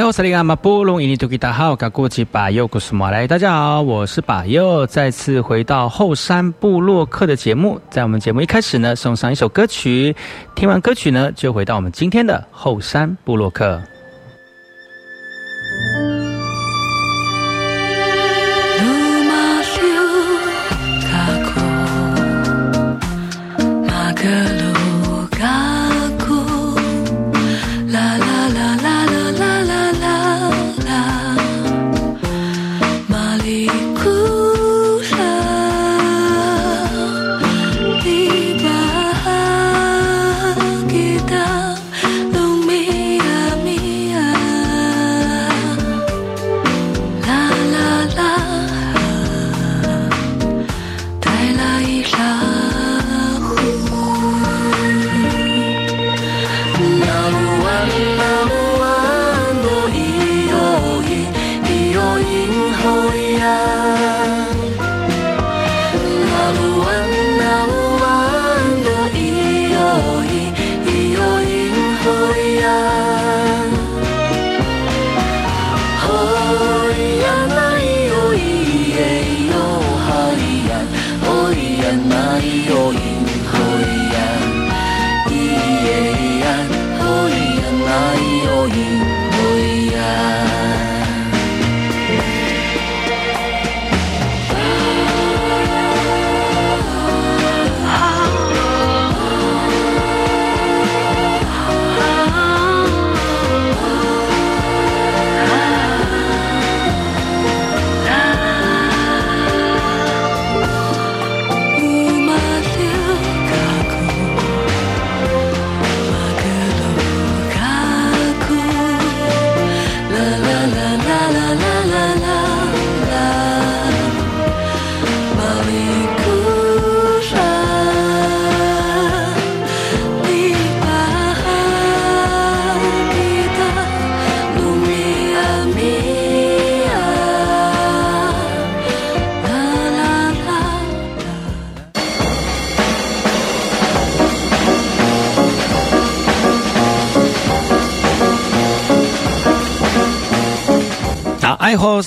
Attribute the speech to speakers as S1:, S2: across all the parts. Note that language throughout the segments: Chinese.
S1: 来，我是利亚马布隆伊尼图吉达好，噶古吉巴尤古斯马来，大家好，我是巴尤，再次回到后山部落客的节目。在我们节目一开始呢，送上一首歌曲，听完歌曲呢，就回到我们今天的后山部落客。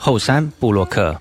S1: 后山布洛克。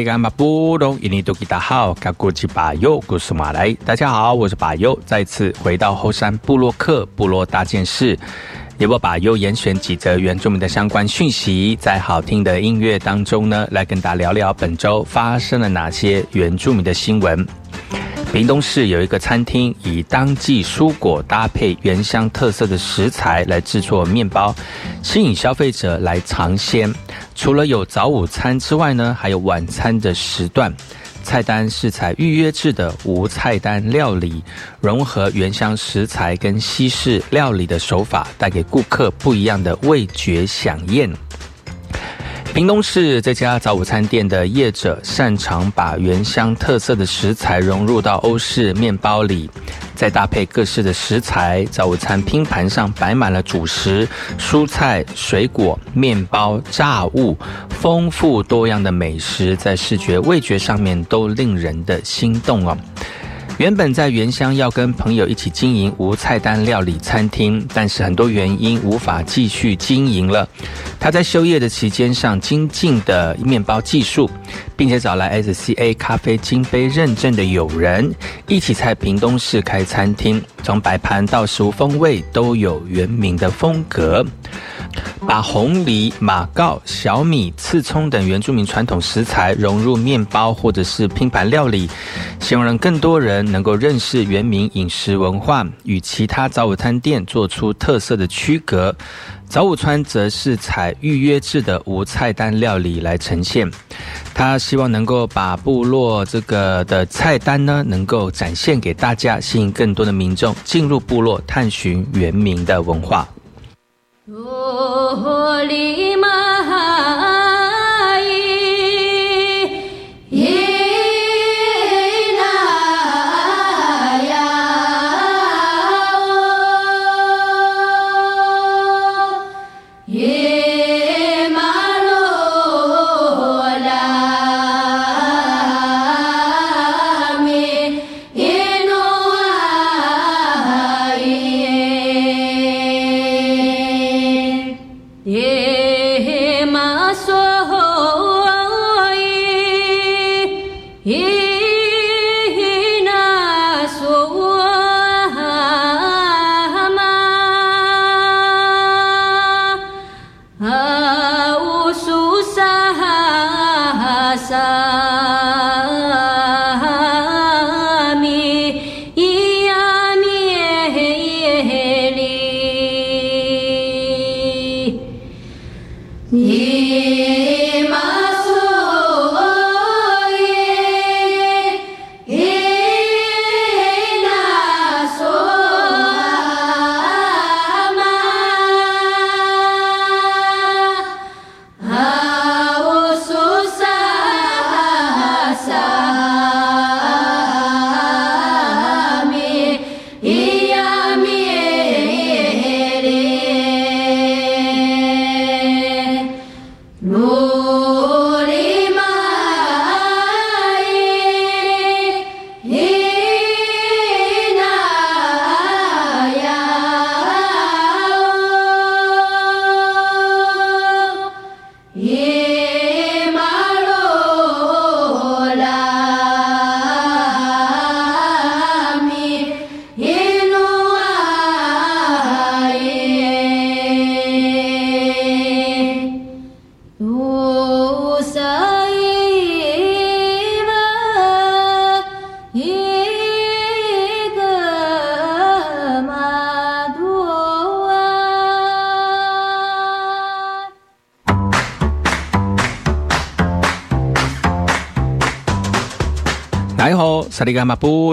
S1: 萨利甘马布隆伊尼多吉达好，嘎古吉巴尤古苏马来，大家好，我是巴尤，再次回到后山部落克部落大件事，也我巴尤严选几则原住民的相关讯息，在好听的音乐当中呢，来跟大家聊聊本周发生了哪些原住民的新闻。屏东市有一个餐厅，以当季蔬果搭配原乡特色的食材来制作面包，吸引消费者来尝鲜。除了有早午餐之外呢，还有晚餐的时段。菜单是采预约制的无菜单料理，融合原乡食材跟西式料理的手法，带给顾客不一样的味觉享宴。屏东市这家早午餐店的业者擅长把原乡特色的食材融入到欧式面包里，再搭配各式的食材，早午餐拼盘上摆满了主食、蔬菜、水果、面包、炸物，丰富多样的美食，在视觉味觉上面都令人的心动哦。原本在原乡要跟朋友一起经营无菜单料理餐厅，但是很多原因无法继续经营了。他在休业的期间上精进的面包技术，并且找来 SCA 咖啡金杯认证的友人一起在屏东市开餐厅，从摆盘到食物风味都有原名的风格。把红梨、马告、小米、刺葱等原住民传统食材融入面包或者是拼盘料理，希望让更多人能够认识原民饮食文化，与其他早午餐店做出特色的区隔。早午餐则是采预约制的无菜单料理来呈现，他希望能够把部落这个的菜单呢，能够展现给大家，吸引更多的民众进入部落探寻原民的文化。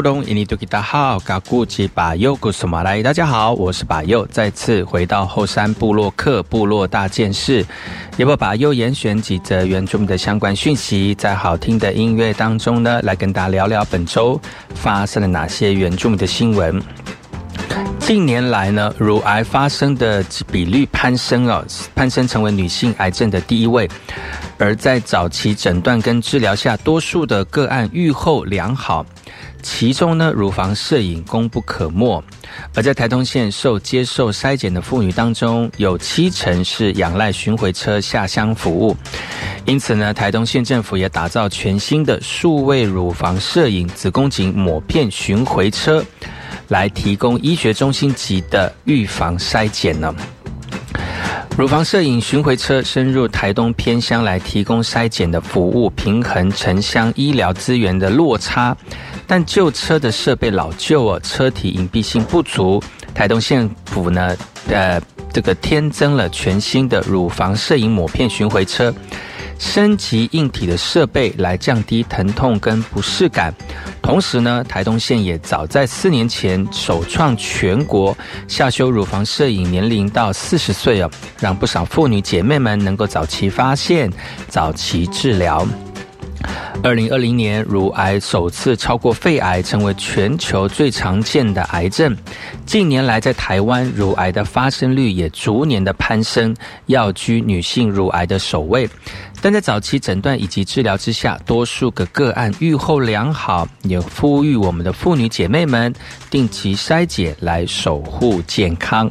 S1: 马布隆伊尼多吉达好，嘎古吉巴尤古苏马来，大家好，我是巴尤，再次回到后山部落克部落大件事，也不把右严选几则原住民的相关讯息，在好听的音乐当中呢，来跟大家聊聊本周发生了哪些原住民的新闻。近年来呢，乳癌发生的比率攀升啊，攀升成为女性癌症的第一位。而在早期诊断跟治疗下，多数的个案预后良好。其中呢，乳房摄影功不可没。而在台东县受接受筛检的妇女当中，有七成是仰赖巡回车下乡服务。因此呢，台东县政府也打造全新的数位乳房摄影子宫颈抹片巡回车，来提供医学中心级的预防筛检呢。乳房摄影巡回车深入台东偏乡来提供筛检的服务，平衡城乡医疗资源的落差。但旧车的设备老旧哦，车体隐蔽性不足。台东县府呢，呃，这个添增了全新的乳房摄影抹片巡回车。升级硬体的设备来降低疼痛跟不适感，同时呢，台东县也早在四年前首创全国下修乳房摄影年龄到四十岁哦，让不少妇女姐妹们能够早期发现、早期治疗。二零二零年，乳癌首次超过肺癌，成为全球最常见的癌症。近年来，在台湾，乳癌的发生率也逐年的攀升，要居女性乳癌的首位。但在早期诊断以及治疗之下，多数个个案愈后良好，也呼吁我们的妇女姐妹们定期筛检，来守护健康。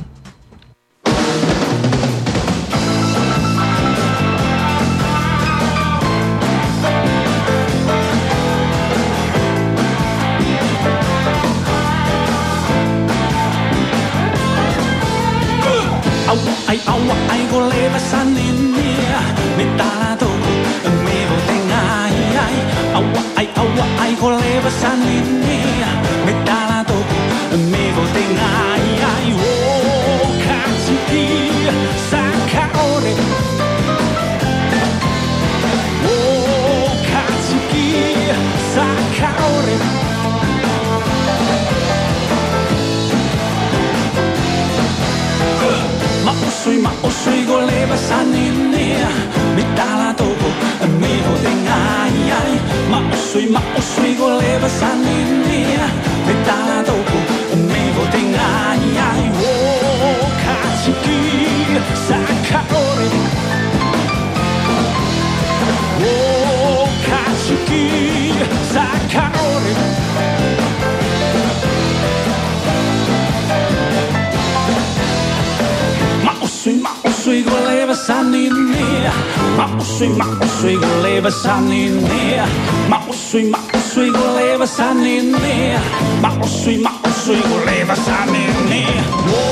S1: sanine Ma
S2: osuj, ma osuj goleva sanine Ma osuj, ma osuj goleva sanine O,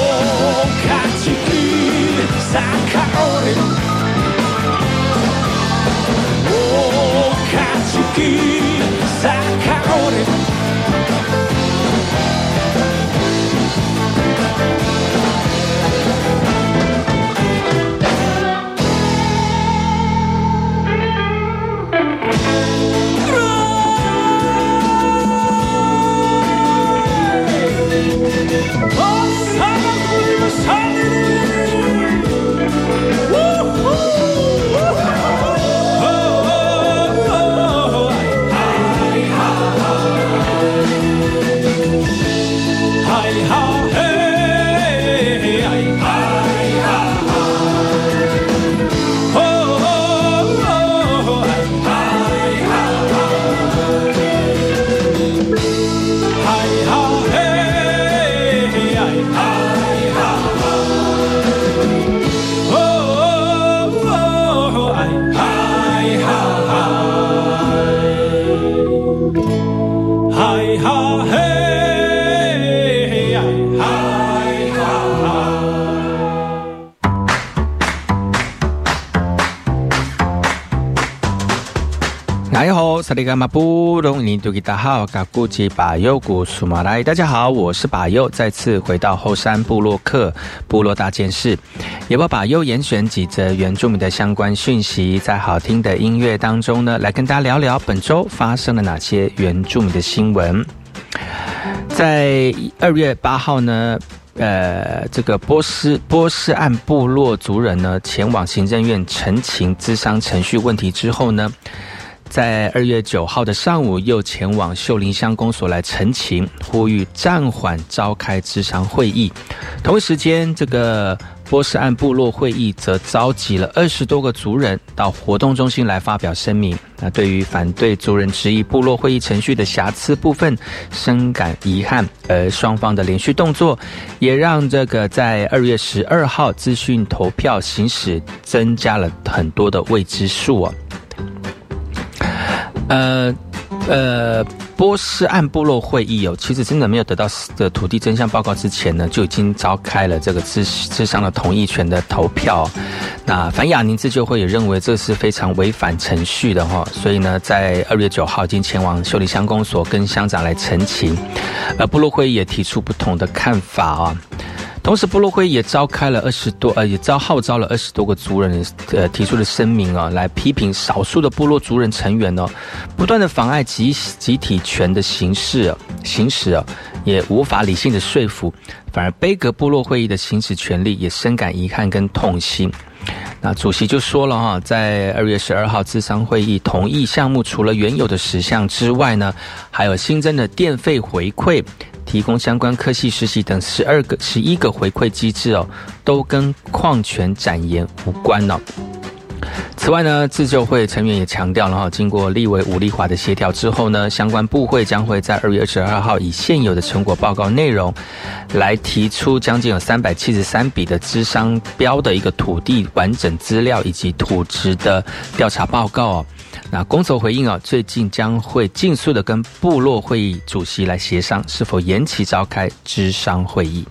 S2: kad si ti zakaorim
S1: 萨利伽马布隆尼杜吉达好，嘎古吉巴尤古苏马来，大家好，我是巴尤，再次回到后山部落克部落大件事，也把巴尤严选几则原住民的相关讯息，在好听的音乐当中呢，来跟大家聊聊本周发生了哪些原住民的新闻。在二月八号呢，呃，这个波斯波斯岸部落族人呢，前往行政院陈情咨商程序问题之后呢。在二月九号的上午，又前往秀林乡公所来陈情，呼吁暂缓召开智商会议。同一时间，这个波斯岸部落会议则召集了二十多个族人到活动中心来发表声明。那对于反对族人质疑部落会议程序的瑕疵部分，深感遗憾。而双方的连续动作，也让这个在二月十二号资讯投票行使增加了很多的未知数啊。呃呃，波斯岸部落会议哦，其实真的没有得到的土地真相报告之前呢，就已经召开了这个智智商的同意权的投票。那反雅宁自救会也认为这是非常违反程序的哈，所以呢，在二月九号已经前往秀里乡公所跟乡长来澄清。呃，部落会议也提出不同的看法啊。同时，部落会也召开了二十多，呃，也召号召了二十多个族人，呃，提出了声明啊，来批评少数的部落族人成员呢，不断的妨碍集集体权的形式行使啊，也无法理性的说服，反而悲格部落会议的行使权利也深感遗憾跟痛心。那主席就说了哈，在二月十二号资商会议同意项目，除了原有的十项之外呢，还有新增的电费回馈。提供相关科系实习等十二个、十一个回馈机制哦，都跟矿权展延无关哦。此外呢，自救会成员也强调了哈，经过立委武力华的协调之后呢，相关部会将会在二月二十二号以现有的成果报告内容，来提出将近有三百七十三笔的资商标的一个土地完整资料以及土质的调查报告哦。那公所回应啊，最近将会尽速的跟部落会议主席来协商，是否延期召开知商会议。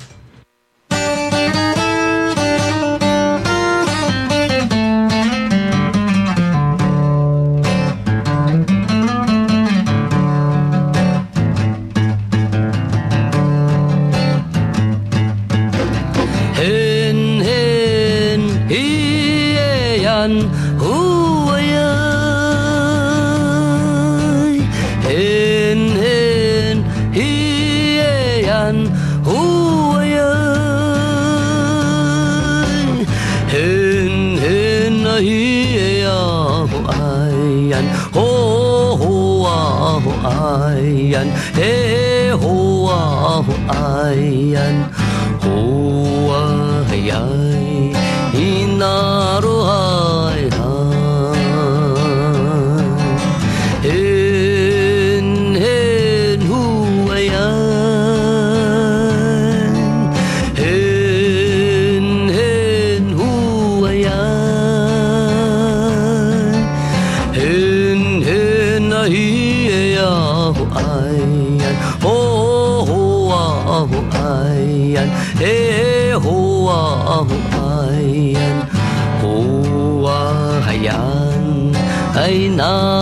S1: หั呼啊呀ญ่ না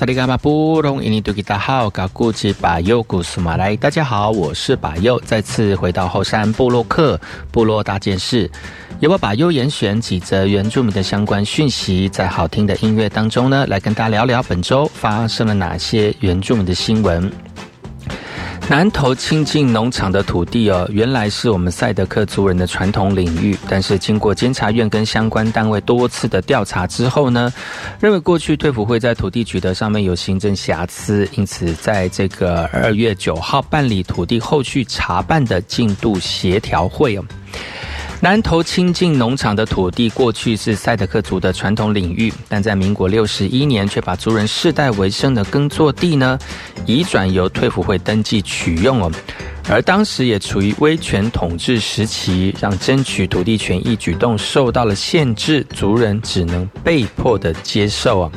S1: 萨利伽马布隆伊尼杜吉达好，嘎古吉巴尤古苏马来，大家好，我是巴尤，再次回到后山部落客部落大件事，由我巴尤严选几则原住民的相关讯息，在好听的音乐当中呢，来跟大家聊聊本周发生了哪些原住民的新闻。南头清境农场的土地哦，原来是我们赛德克族人的传统领域，但是经过监察院跟相关单位多次的调查之后呢，认为过去退辅会在土地取得上面有行政瑕疵，因此在这个二月九号办理土地后续查办的进度协调会哦。南投清境农场的土地过去是赛德克族的传统领域，但在民国六十一年却把族人世代为生的耕作地呢，移转由退辅会登记取用哦。而当时也处于威权统治时期，让争取土地权益举动受到了限制，族人只能被迫的接受啊。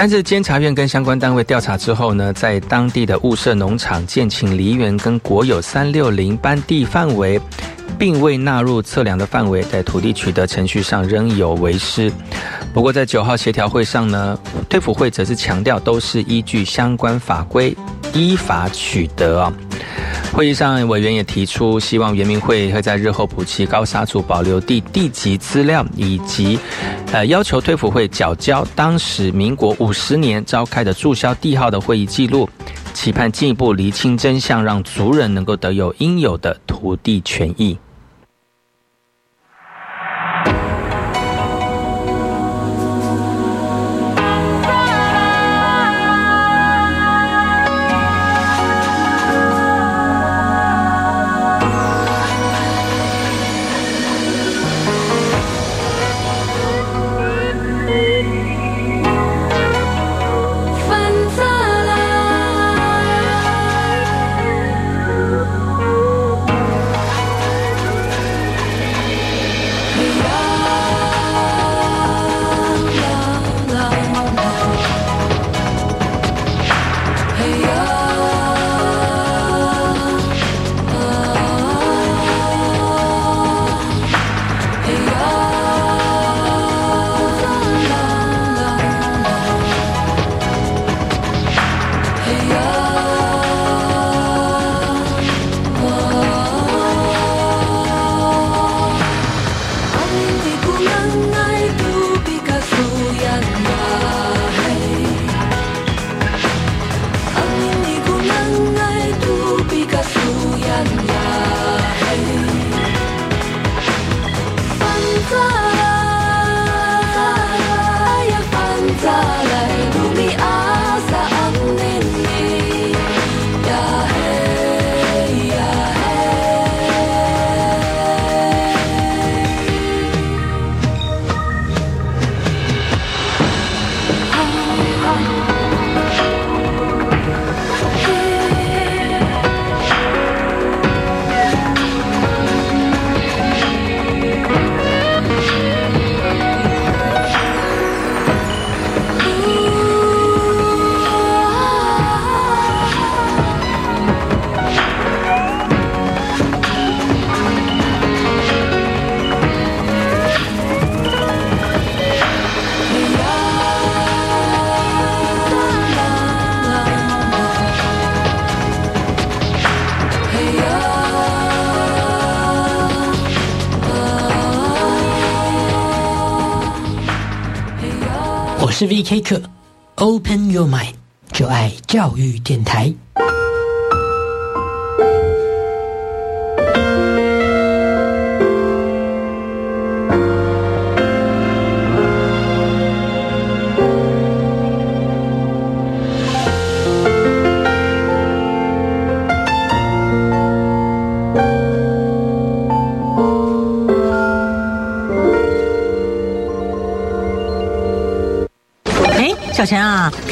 S1: 但是监察院跟相关单位调查之后呢，在当地的物社农场、建请梨园跟国有三六零班地范围。并未纳入测量的范围，在土地取得程序上仍有为师。不过，在九号协调会上呢，退辅会则是强调都是依据相关法规依法取得。会议上，委员也提出，希望原民会会在日后补齐高沙族保留地地籍资料，以及呃要求退辅会缴交当时民国五十年召开的注销地号的会议记录。期盼进一步厘清真相，让族人能够得有应有的土地权益。
S3: 是 VK 课，Open Your Mind，就爱教育电台。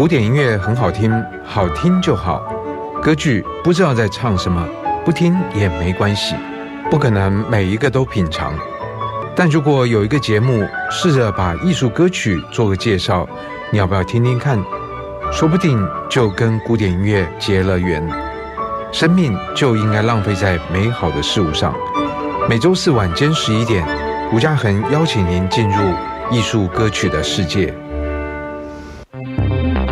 S4: 古典音乐很好听，好听就好。歌剧不知道在唱什么，不听也没关系。不可能每一个都品尝，但如果有一个节目试着把艺术歌曲做个介绍，你要不要听听看？说不定就跟古典音乐结了缘。生命就应该浪费在美好的事物上。每周四晚间十一点，吴家恒邀请您进入艺术歌曲的世界。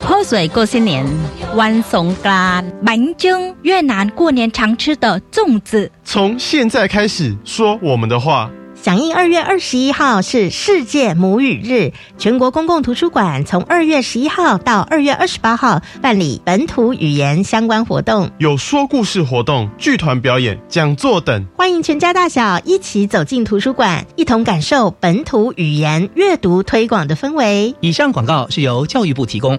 S5: 泼水过新年，万松干满蒸越南过年常吃的粽子。
S6: 从现在开始说我们的话。
S7: 响应二月二十一号是世界母语日，全国公共图书馆从二月十一号到二月二十八号办理本土语言相关活动，
S6: 有说故事活动、剧团表演、讲座等。
S7: 欢迎全家大小一起走进图书馆，一同感受本土语言阅读推广的氛围。
S3: 以上广告是由教育部提供。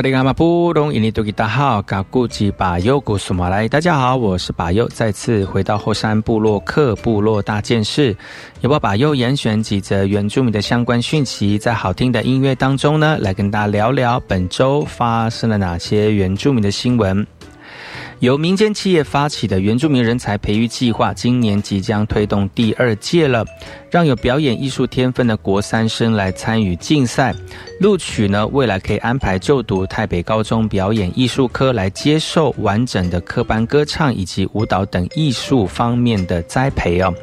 S1: 萨利嘎马布隆伊尼多吉大号嘎古吉巴尤古苏马来，大家好，我是巴尤，再次回到后山部落克部落大件事，有把巴尤严选几则原住民的相关讯息，在好听的音乐当中呢，来跟大家聊聊本周发生了哪些原住民的新闻。
S8: 由民间企业发起的原住民人才培育计划，今年即将推动第二届了，让有表演艺术天分的国三生来参与竞赛，录取呢，未来可以安排就读台北高中表演艺术科，来接受完整的科班歌唱以及舞蹈等艺术方面的栽培哦。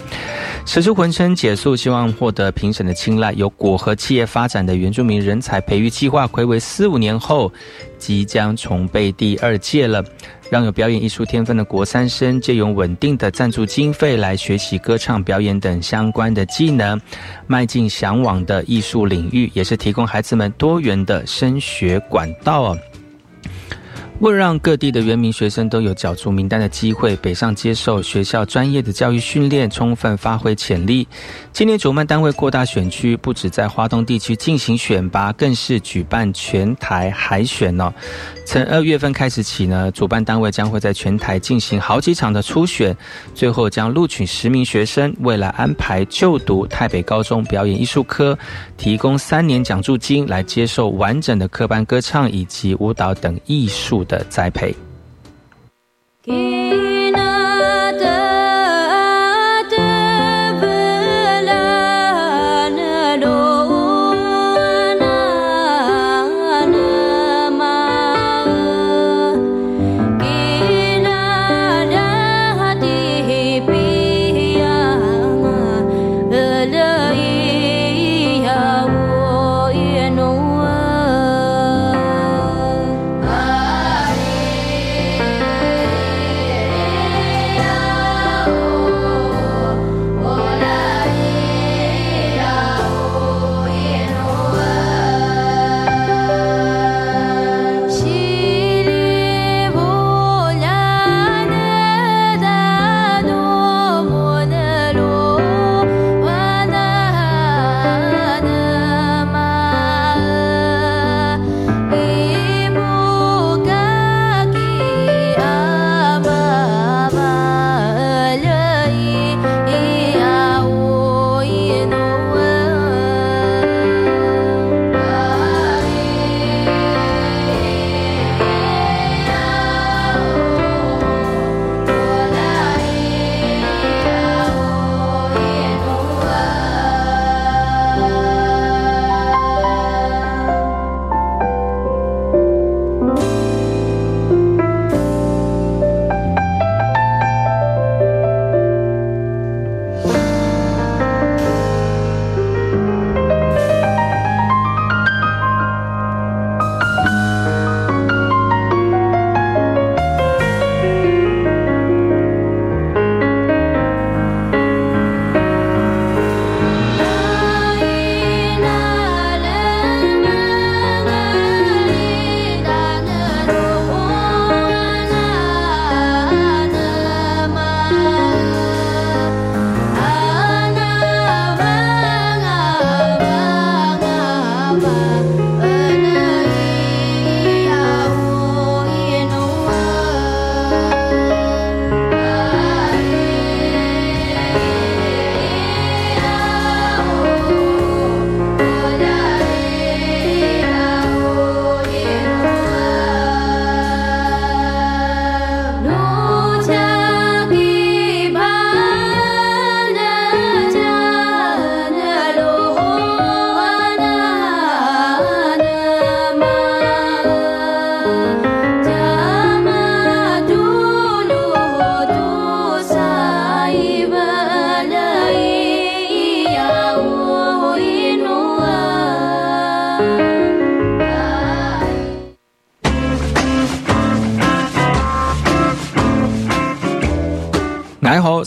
S8: 此次浑身解束，希望获得评审的青睐。由果和企业发展的原住民人才培育计划，暌违四五年后，即将重备第二届了。让有表演艺术天分的国三生，借用稳定的赞助经费来学习歌唱、表演等相关的技能，迈进向往的艺术领域，也是提供孩子们多元的升学管道哦。为了让各地的原民学生都有角逐名单的机会，北上接受学校专业的教育训练，充分发挥潜力。今年主办单位扩大选区，不止在华东地区进行选拔，更是举办全台海选哦。从二月份开始起呢，主办单位将会在全台进行好几场的初选，最后将录取十名学生，未来安排就读台北高中表演艺术科，提供三年奖助金来接受完整的科班歌唱以及舞蹈等艺术。的栽培。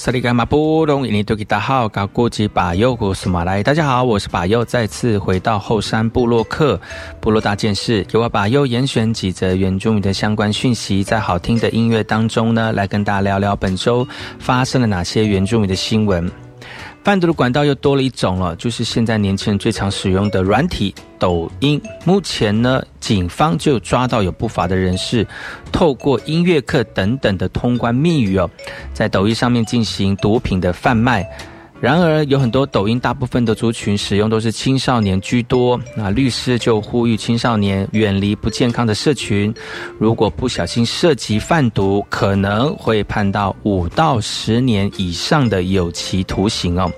S8: 萨利甘马布隆伊尼多吉达好，高国吉巴尤古苏马来，大家好，我是巴尤，再次回到后山部落客部落大件事，由我巴尤严选几则原住民的相关讯息，在好听的音乐当中呢，来跟大家聊聊本周发生了哪些原住民的新闻。贩毒的管道又多了一种了，就是现在年轻人最常使用的软体抖音。目前呢，警方就抓到有不法的人士，透过音乐课等等的通关密语哦，在抖音上面进行毒品的贩卖。
S1: 然而，有很多抖音大部分的族群使用都是青少年居多。那律师就呼吁青少年远离不健康的社群，如果不小心涉及贩毒，可能会判到五到十年以上的有期徒刑哦。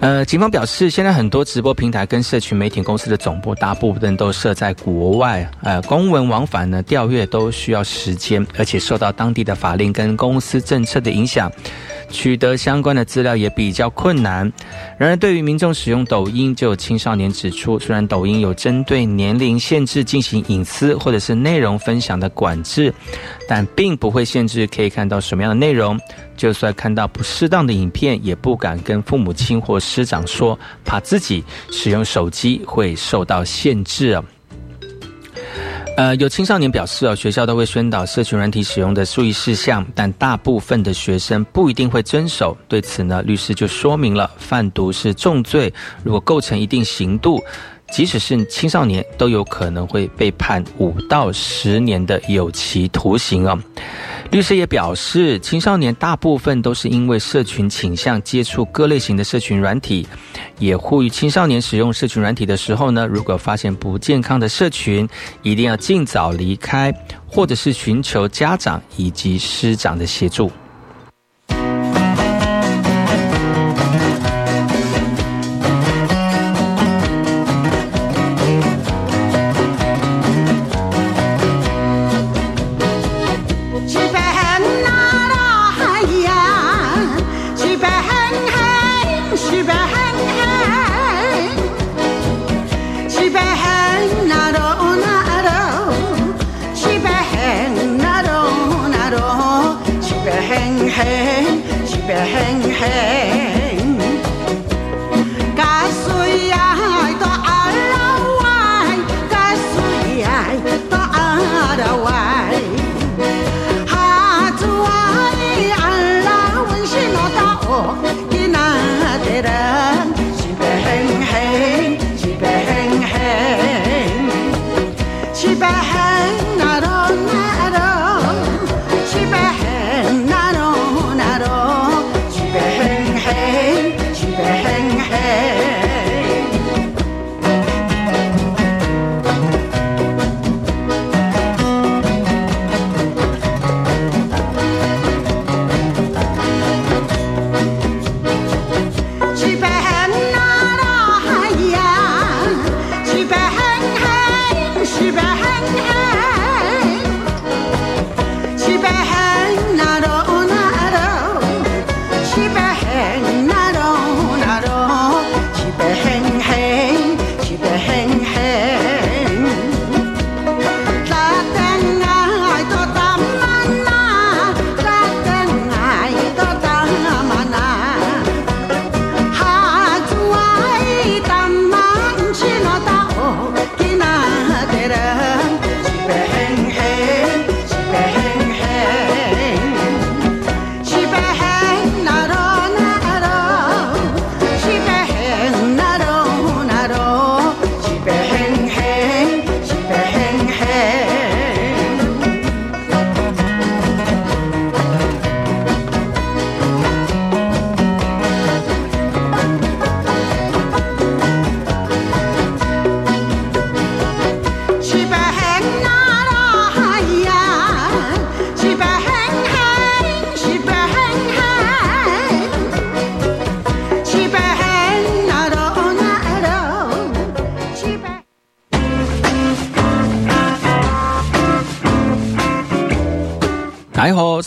S1: 呃，警方表示，现在很多直播平台跟社群媒体公司的总部，大部分都设在国外。呃，公文往返呢，调阅都需要时间，而且受到当地的法令跟公司政策的影响。取得相关的资料也比较困难。然而，对于民众使用抖音，就有青少年指出，虽然抖音有针对年龄限制进行隐私或者是内容分享的管制，但并不会限制可以看到什么样的内容。就算看到不适当的影片，也不敢跟父母亲或师长说，怕自己使用手机会受到限制啊。呃，有青少年表示哦，学校都会宣导社群软体使用的注意事项，但大部分的学生不一定会遵守。对此呢，律师就说明了，贩毒是重罪，如果构成一定刑度，即使是青少年都有可能会被判五到十年的有期徒刑啊。律师也表示，青少年大部分都是因为社群倾向接触各类型的社群软体，也呼吁青少年使用社群软体的时候呢，如果发现不健康的社群，一定要尽早离开，或者是寻求家长以及师长的协助。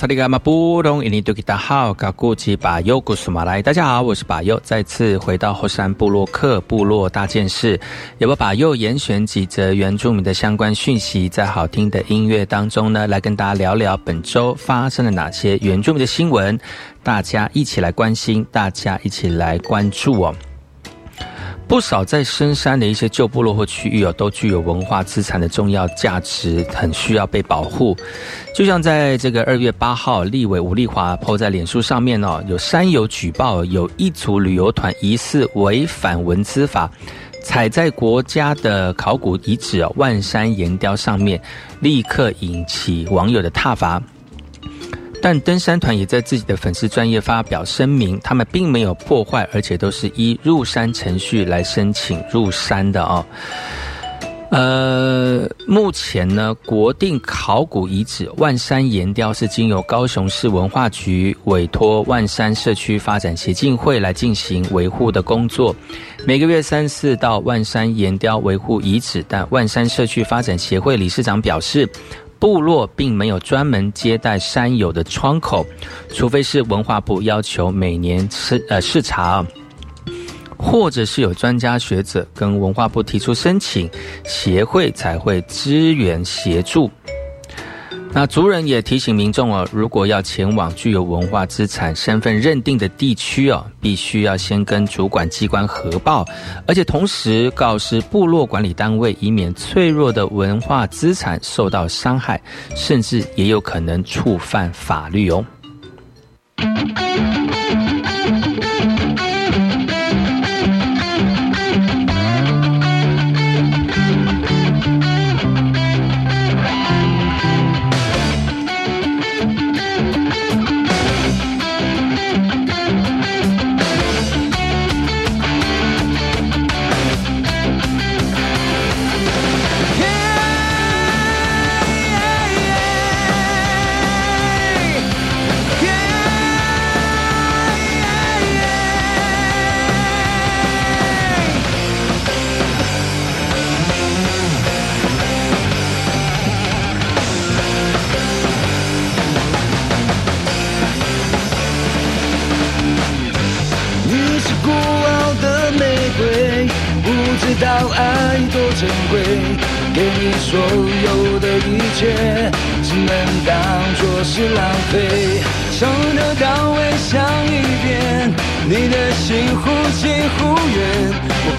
S1: 萨利嘎马布隆伊尼多吉达好，嘎古吉巴尤古苏马来，大家好，我是巴尤，再次回到后山部落克部落大件事，有不把右严选几则原住民的相关讯息，在好听的音乐当中呢，来跟大家聊聊本周发生了哪些原住民的新闻，大家一起来关心，大家一起来关注哦。不少在深山的一些旧部落或区域哦，都具有文化资产的重要价值，很需要被保护。就像在这个二月八号，立委吴立华抛在脸书上面哦，有山友举报有一组旅游团疑似违反文资法，踩在国家的考古遗址万山岩雕上面，立刻引起网友的挞伐。但登山团也在自己的粉丝专业发表声明，他们并没有破坏，而且都是依入山程序来申请入山的哦。呃，目前呢，国定考古遗址万山岩雕是经由高雄市文化局委托万山社区发展协进会来进行维护的工作，每个月三次到万山岩雕维护遗址，但万山社区发展协会理事长表示，部落并没有专门接待山友的窗口，除非是文化部要求每年视呃视察。或者是有专家学者跟文化部提出申请，协会才会支援协助。那族人也提醒民众哦，如果要前往具有文化资产身份认定的地区哦，必须要先跟主管机关核报，而且同时告知部落管理单位，以免脆弱的文化资产受到伤害，甚至也有可能触犯法律哦。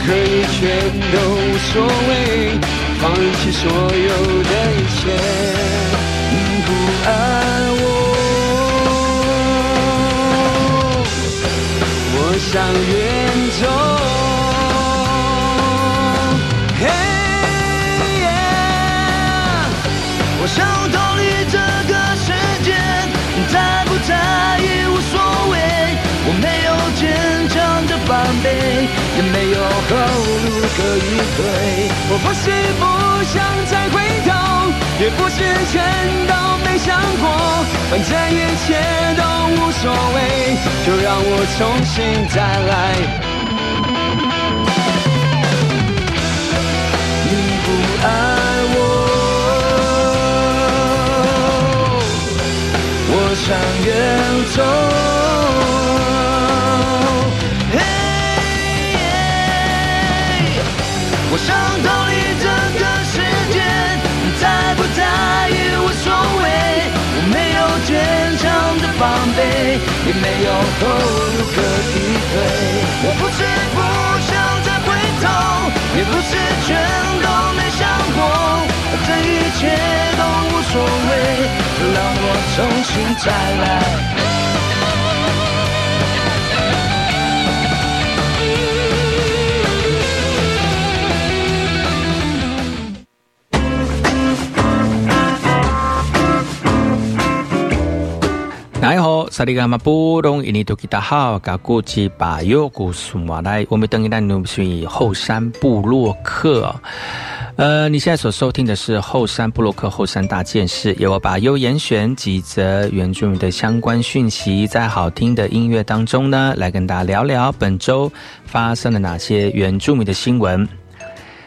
S9: 可以全都无所谓放弃所有的一切你不爱我。我想约可以对。我不是不想再回头，
S10: 也不是全都没
S9: 想过，反正一切都无所谓，就让我重新再来。你不爱我，我想远走。
S10: 没有后路可以退。我不是不想再回头，也不是全都没想过，这一切都无所谓，让我重新再来。
S1: 萨利伽马布隆，印尼多吉达好，噶古吉巴尤古苏马来，我们等一下努是后山布洛克。呃，你现在所收听的是后山布洛克后山大件事，由我把优严选几则原住民的相关讯息，在好听的音乐当中呢，来跟大家聊聊本周发生了哪些原住民的新闻。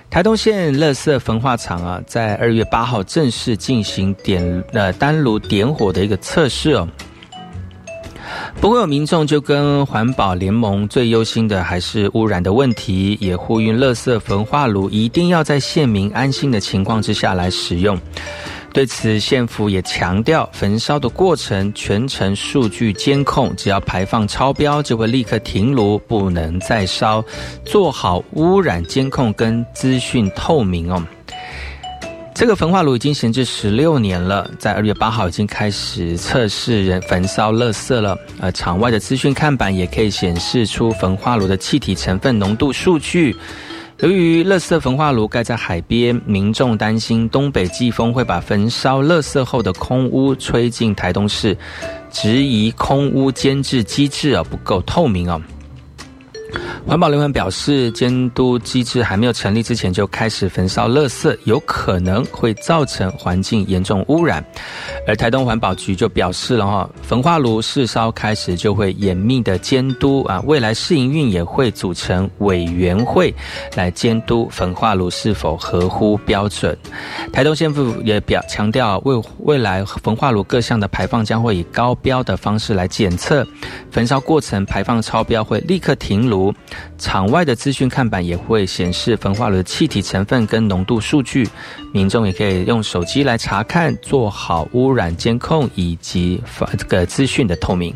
S1: 台东县乐色焚化厂啊，在二月八号正式进行点呃单炉点火的一个测试哦。不过有民众就跟环保联盟最忧心的还是污染的问题，也呼吁垃圾焚化炉一定要在县民安心的情况之下来使用。对此，县府也强调，焚烧的过程全程数据监控，只要排放超标就会立刻停炉，不能再烧，做好污染监控跟资讯透明哦。这个焚化炉已经闲置十六年了，在二月八号已经开始测试人焚烧垃圾了。呃，场外的资讯看板也可以显示出焚化炉的气体成分浓度数据，由于垃圾焚化炉盖在海边，民众担心东北季风会把焚烧垃圾后的空污吹进台东市，质疑空污监制机制啊不够透明哦。环保联盟表示，监督机制还没有成立之前就开始焚烧垃圾，有可能会造成环境严重污染。而台东环保局就表示了哈，焚化炉试烧开始就会严密的监督啊，未来试营运也会组成委员会来监督焚化炉是否合乎标准。台东县府也表强调，未未来焚化炉各项的排放将会以高标的方式来检测，焚烧过程排放超标会立刻停炉。场外的资讯看板也会显示焚化炉气体成分跟浓度数据，民众也可以用手机来查看，做好污染监控以及发这个资讯的透明。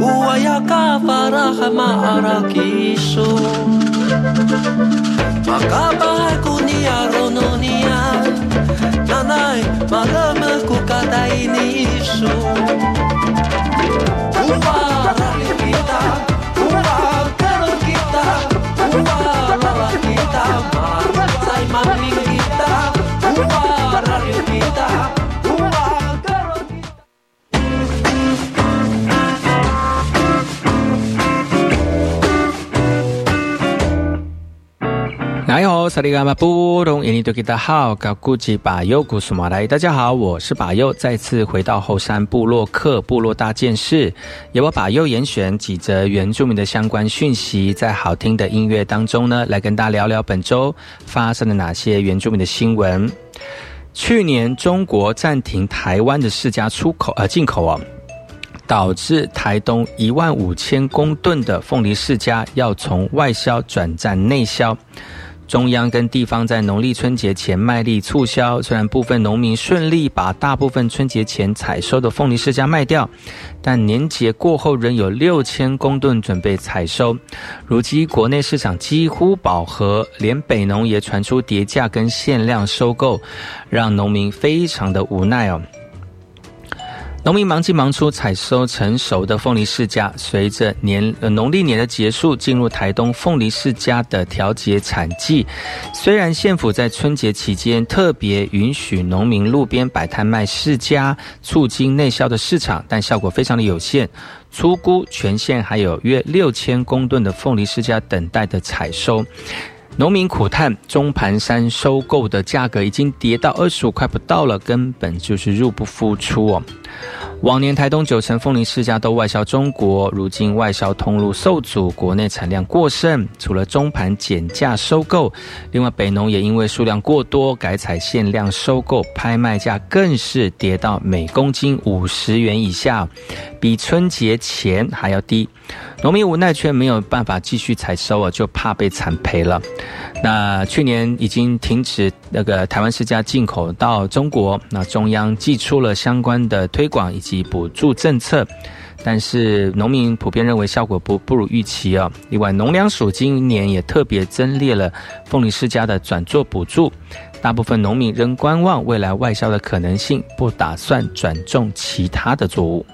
S10: uwayaka para maarakisyo Makabahay ko ni Arono niya Nanay, malamah ko katay ni kita, uwaralin kita kita, marasay kita Uwaralin kita,
S1: 大家好，萨利嘎马布隆印尼多吉达好，高古吉巴尤古苏马来。大家好，我是巴尤，再次回到后山部落克部落大件事，由我巴尤严选几则原住民的相关讯息，在好听的音乐当中呢，来跟大家聊聊本周发生了哪些原住民的新闻。去年中国暂停台湾的世家出口呃进口哦，导致台东一万五千公吨的凤梨世家要从外销转战内销。中央跟地方在农历春节前卖力促销，虽然部分农民顺利把大部分春节前采收的凤梨世家卖掉，但年节过后仍有六千公吨准备采收。如今国内市场几乎饱和，连北农也传出跌价跟限量收购，让农民非常的无奈哦。农民忙进忙出采收成熟的凤梨世家，随着年农历年的结束，进入台东凤梨世家的调节产季。虽然县府在春节期间特别允许农民路边摆摊卖世家，促进内销的市场，但效果非常的有限。粗估全县还有约六千公吨的凤梨世家等待的采收。农民苦叹，中盘山收购的价格已经跌到二十五块不到了，根本就是入不敷出哦。
S10: 往年台东九成凤梨世家都外销中国，如今外销通路受阻，国内产量过剩，除了中盘减价收购，另外北农也因为数量过多，改采限量收购，拍卖价更是跌到每公斤五十元以下，比春节前还要低。农民无奈却没有办法继续采收啊，就怕被惨赔了。那去年已经停止那个台湾世家进口到中国，那中央寄出了相关的推广以及补助政策，但是农民普遍认为效果不不如预期啊。另外，农粮署今年也特别增列了凤梨世家的转作补助，大部分农民仍观望未来外销的可能性，不打算转种其他的作物。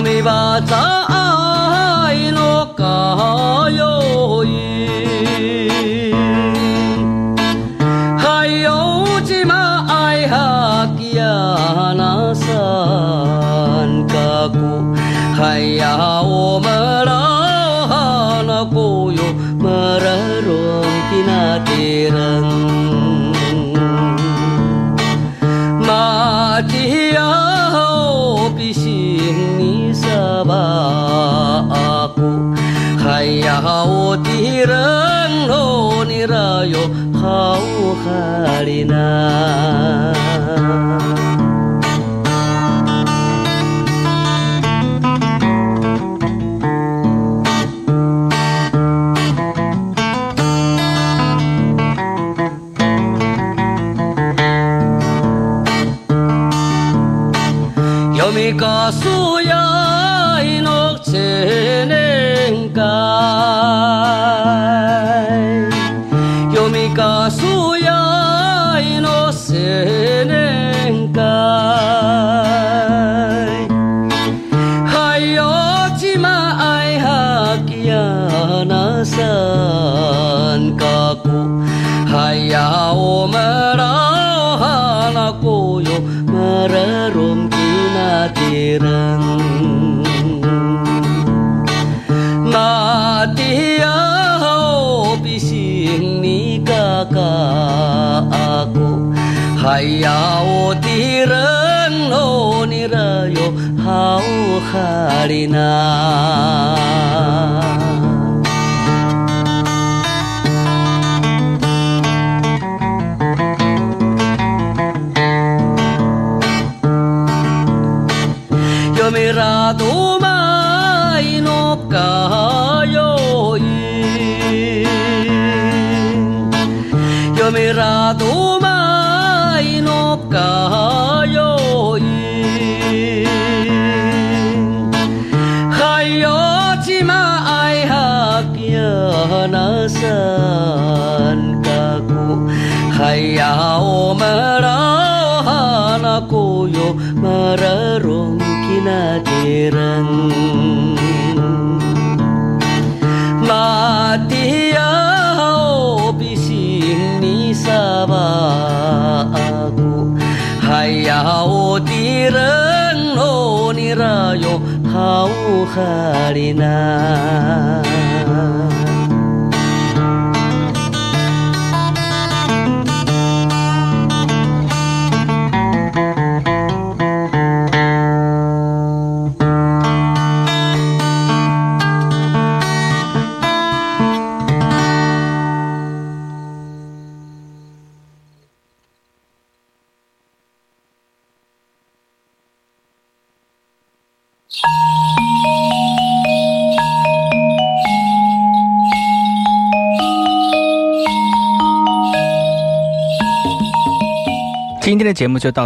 S10: 瞳あないのか啊。哎呀，我的人哦，你人哟，好哈哩娜乌哈里娜。节目就到此。